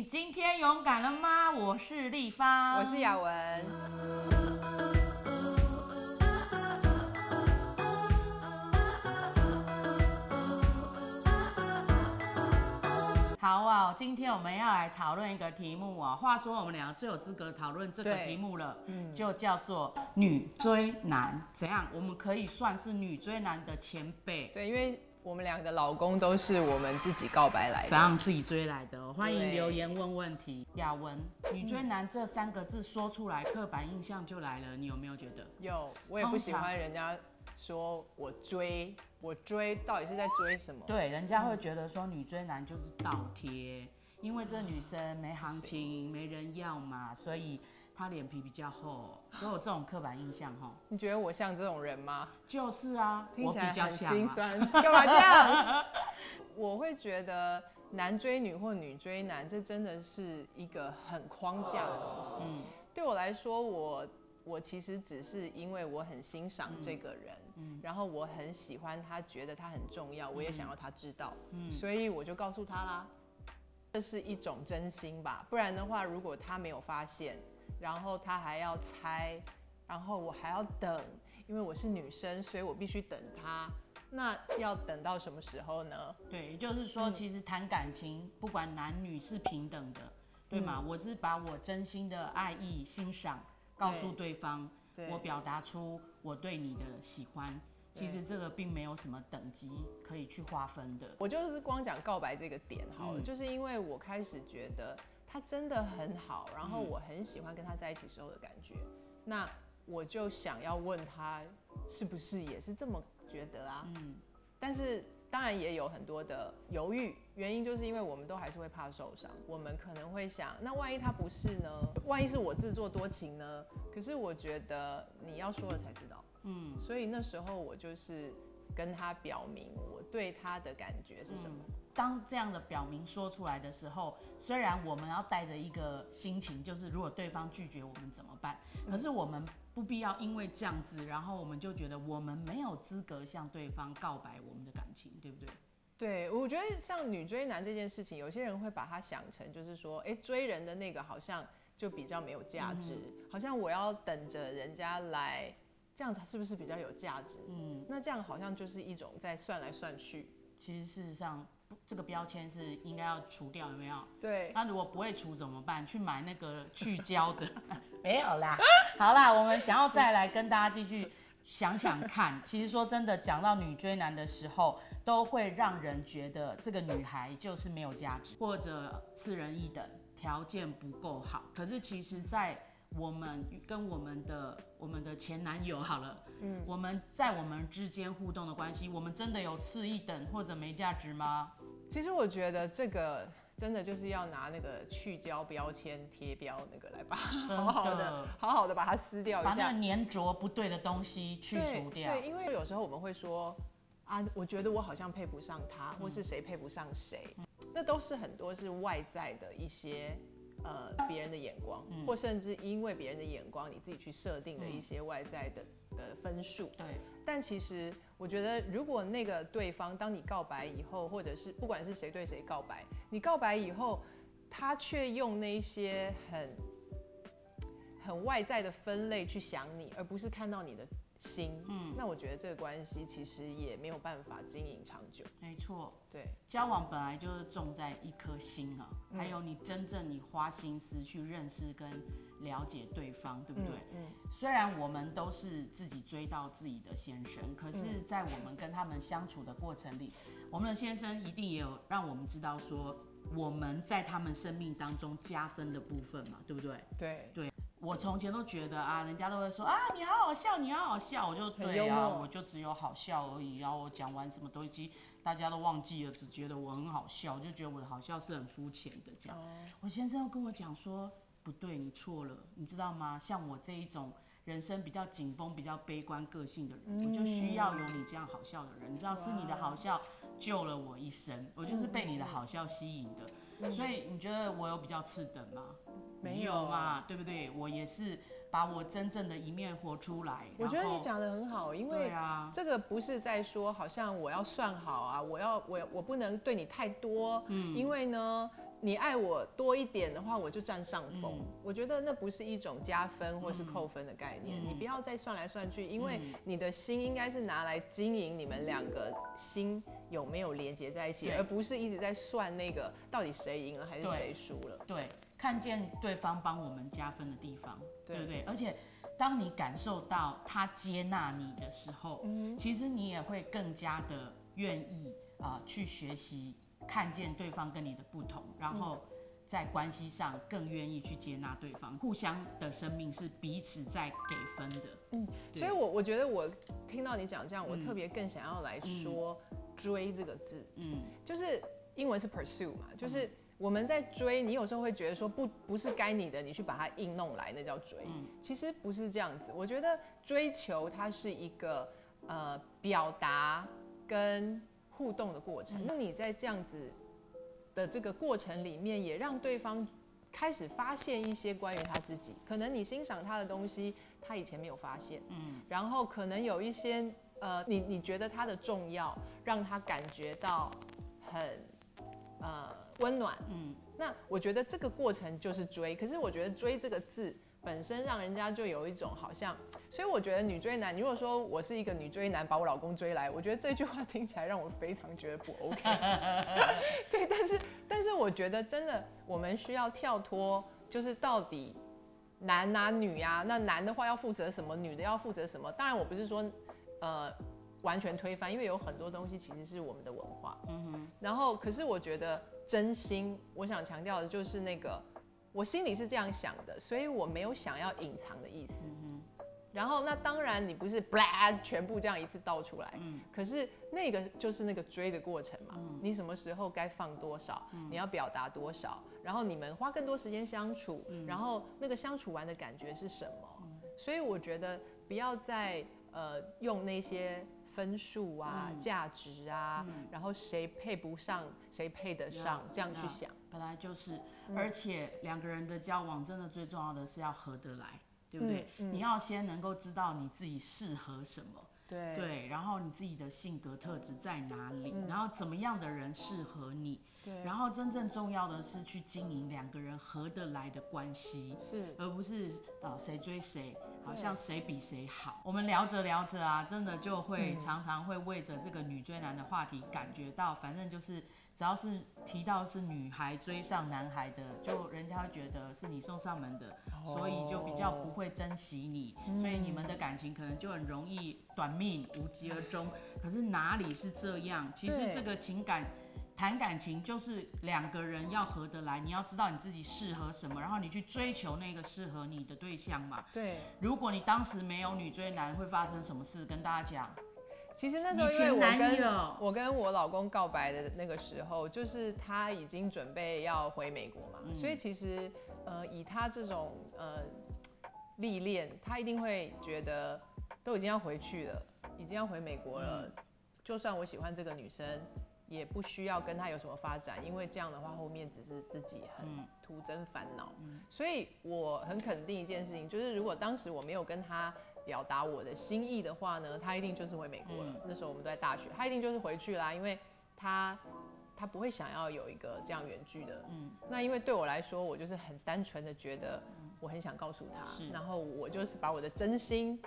你今天勇敢了吗？我是立方，我是雅文。好啊，今天我们要来讨论一个题目啊。话说我们两个最有资格讨论这个对题目了，就叫做女追男。怎样？我们可以算是女追男的前辈，对，因为我们两个老公都是我们自己告白来的。怎样自己追来的哦？欢迎留言问问题。雅文，女追男这三个字说出来，刻板印象就来了。你有没有觉得？有，我也不喜欢人家说我追，我追到底是在追什么？对，人家会觉得说女追男就是倒贴，因为这女生没行情，没人要嘛，所以她脸皮比较厚，都有这种刻板印象哈。你觉得我像这种人吗？就是啊，听起来很。心酸，干嘛这样？我会觉得男追女或女追男，这真的是一个很框架的东西。嗯对我来说，我我其实只是因为我很欣赏这个人，嗯然后我很喜欢他，觉得他很重要，我也想要他知道，嗯所以我就告诉他啦。这是一种真心吧，不然的话，如果他没有发现，然后他还要猜，然后我还要等，因为我是女生，所以我必须等他。那要等到什么时候呢？对，也就是说，嗯其实谈感情，不管男女是平等的，对嗯吗？我是把我真心的爱意、欣赏告诉对方，对我表达出我对你的喜欢。其实这个并没有什么等级可以去划分的。我就是光讲告白这个点好了，嗯就是因为我开始觉得他真的很好，然后嗯我很喜欢跟他在一起时候的感觉，那我就想要问他是不是也是这么觉得啊？嗯，但是当然也有很多的犹豫，原因就是因为我们都还是会怕受伤，我们可能会想，那万一他不是呢？万一是我自作多情呢？可是我觉得你要说了才知道，嗯，所以那时候我就是跟他表明我对他的感觉是什么。当这样的表明说出来的时候，虽然我们要带着一个心情，就是如果对方拒绝我们怎么办？可是我们不必要因为这样子，然后我们就觉得我们没有资格向对方告白我们的感情，对不对？对，我觉得像女追男这件事情，有些人会把它想成就是说，哎，追人的那个好像就比较没有价值，好像我要等着人家来，这样子是不是比较有价值？嗯，那这样好像就是一种在算来算去。其实事实上不这个标签是应该要除掉，有没有？对，那如果不会除怎么办？去买那个去胶的？没有啦。好啦，我们想要再来跟大家继续想想看。其实说真的，讲到女追男的时候，都会让人觉得这个女孩就是没有价值，或者次人一等，条件不够好。可是其实，在我们跟我们的我们的前男友好了，嗯，我们在我们之间互动的关系，我们真的有次一等或者没价值吗？其实我觉得这个真的就是要拿那个去胶标签贴标那个来把好好的的好好的把它撕掉一下把那个。粘着不对的东西去除掉。对，因为有时候我们会说啊，我觉得我好像配不上他，或是谁配不上谁，那都是很多是外在的一些呃别人的眼光，或甚至因为别人的眼光，你自己去设定的一些外在的的分数。对，但其实我觉得，如果那个对方当你告白以后，或者是不管是谁对谁告白，你告白以后，他却用那些很很外在的分类去想你，而不是看到你的心，嗯，那我觉得这个关系其实也没有办法经营长久。没错。对，交往本来就是重在一颗心啊，嗯还有你真正你花心思去认识跟了解对方，对不对？嗯，虽然我们都是自己追到自己的先生，可嗯是，在我们跟他们相处的过程里，我们的先生一定也有让我们知道说，我们在他们生命当中加分的部分嘛，对不对对？对，我从前都觉得啊，人家都会说啊，你好好笑，你好好笑，我就对啊，我就只有好笑而已。然后我讲完什么东西，大家都忘记了，只觉得我很好笑，就觉得我的好笑是很肤浅的这样。哦，我先生又跟我讲说，不对，你错了，你知道吗？像我这一种人生比较紧绷、比较悲观个性的人，我就需要有你这样好笑的人。你知道，是你的好笑救了我一生，我就是被你的好笑吸引的。所以你觉得我有比较次等吗？没有嘛，对不对？我也是把我真正的一面活出来。我觉得你讲的很好，因为啊，这个不是在说好像我要算好啊，我要我我不能对你太多，嗯，因为呢，你爱我多一点的话，我就占上风。嗯我觉得那不是一种加分或是扣分的概念，嗯你不要再算来算去，因为嗯你的心应该是拿来经营你们两个心有没有连接在一起，而不是一直在算那个到底谁赢了还是谁输了。对，看见对方帮我们加分的地方，对对不对？而且当你感受到他接纳你的时候，嗯其实你也会更加的愿意啊、去学习，看见对方跟你的不同，然后在关系上更愿意去接纳对方，互相的生命是彼此在给分的。嗯，所以我我觉得我听到你讲这样，我嗯特别更想要来说“追”这个字。嗯，就是英文是 pursue 嘛，就是我们在追，你有时候会觉得说不不是该你的，你去把它硬弄来，那叫追。嗯其实不是这样子，我觉得追求它是一个呃表达跟互动的过程。那、你在这样子的这个过程里面，也让对方开始发现一些关于他自己，可能你欣赏他的东西，他以前没有发现。嗯，然后可能有一些呃，你你觉得它的重要，让他感觉到很呃温暖。嗯，那我觉得这个过程就是追，可是我觉得追这个字本身让人家就有一种好像，所以我觉得女追男，你如果说我是一个女追男，把我老公追来，我觉得这句话听起来让我非常觉得不 OK。对，但是但是我觉得真的我们需要跳脱，就是到底男啊女啊，那男的话要负责什么，女的要负责什么？当然我不是说呃完全推翻，因为有很多东西其实是我们的文化。嗯哼，然后，可是我觉得真心，我想强调的就是那个，我心里是这样想的，所以我没有想要隐藏的意思。嗯然后，那当然你不是 blah 全部这样一次倒出来，嗯可是那个就是那个追的过程嘛。嗯你什么时候该放多少，嗯你要表达多少，然后你们花更多时间相处，嗯然后那个相处完的感觉是什么？所以我觉得不要再呃用那些分数啊、嗯。价值啊，然后谁配不上谁配得上呀这样去呀想。本来就是，嗯。而且两个人的交往真的最重要的是要合得来，对不对？你要先能够知道你自己适合什么，对。对，然后你自己的性格特质在哪里，嗯。然后怎么样的人适合你，对。然后真正重要的是去经营两个人合得来的关系。是。而不是呃谁追谁，好像谁比谁好。我们聊着聊着啊，真的就会嗯常常会为着这个女追男的话题感觉到，反正就是只要是提到是女孩追上男孩的，就人家会觉得是你送上门的，所以就比较不会珍惜你，所以你们的感情可能就很容易短命无疾而终。可是哪里是这样？其实这个情感。谈感情就是两个人要合得来，你要知道你自己适合什么，然后你去追求那个适合你的对象嘛。对。如果你当时没有女追男，会发生什么事？跟大家讲。其实那时候因为我跟我跟我老公告白的那个时候，就是他已经准备要回美国嘛，嗯所以其实呃以他这种呃历练，他一定会觉得都已经要回去了，已经要回美国了，嗯就算我喜欢这个女生。也不需要跟他有什么发展，因为这样的话后面只是自己很嗯徒增烦恼。嗯所以我很肯定一件事情，就是如果当时我没有跟他表达我的心意的话呢，他一定就是回美国了。嗯那时候我们都在大学，他一定就是回去啦，因为他他不会想要有一个这样远距的。嗯那因为对我来说，我就是很单纯的觉得我很想告诉他，然后我就是把我的真心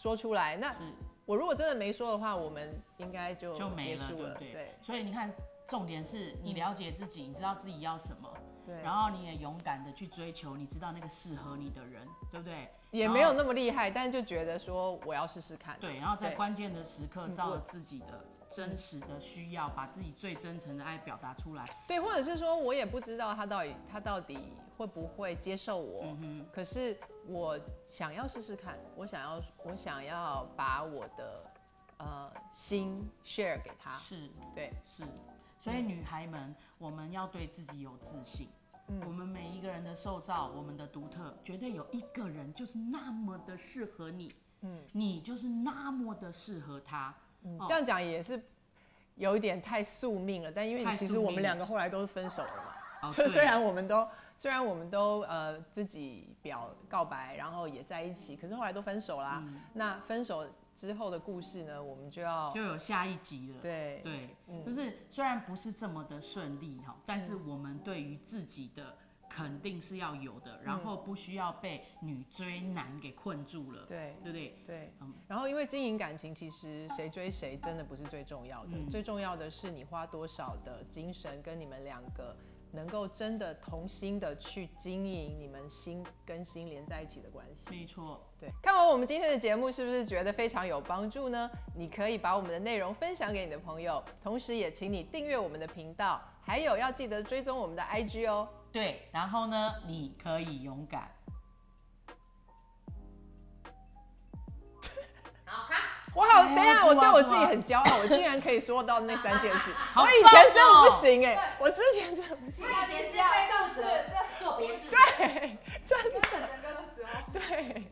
说出来。那是我如果真的没说的话，我们应该就就没了。对不对？对所以你看，重点是你了解自己，你知道自己要什么，对，然后你也勇敢的去追求，你知道那个适合你的人，对不对？也没有那么厉害，但是就觉得说我要试试看。对，然后在关键的时刻，嗯照着自己的真实的需要，把自己最真诚的爱表达出来。对，或者是说我也不知道他到底他到底会不会接受我，嗯可是我想要试试看，我想要我想要把我的呃心 share 给他，，是对，是，所以女孩们，我们要对自己有自信。嗯我们每一个人的塑造，我们的独特，绝对有一个人就是那么的适合你，嗯你就是那么的适合他。嗯哦，这样讲也是有一点太宿命了，但因为其实我们两个后来都是分手了嘛，哦就虽然我们都虽然我们都呃自己表告白，然后也在一起，可是后来都分手啦。嗯那分手之后的故事呢，我们就要就有下一集了。对对，嗯就是虽然不是这么的顺利哈，但是我们对于自己的肯定是要有的，然后不需要被女追男给困住了，对对不对？对嗯，然后因为经营感情，其实谁追谁真的不是最重要的，嗯最重要的是你花多少的精神跟你们两个能够真的同心的去经营你们心跟心连在一起的关系。没错，对，看完我们今天的节目，是不是觉得非常有帮助呢？你可以把我们的内容分享给你的朋友，同时也请你订阅我们的频道，还有要记得追踪我们的 IG 哦。对，然后呢，你可以勇敢。我好，哎等一下，我对我自己很骄傲，我竟然可以说到那三件事。好我以前真的不行哎，我之前真的不行。以前是要负责做别事，对，真的整个的时候。对。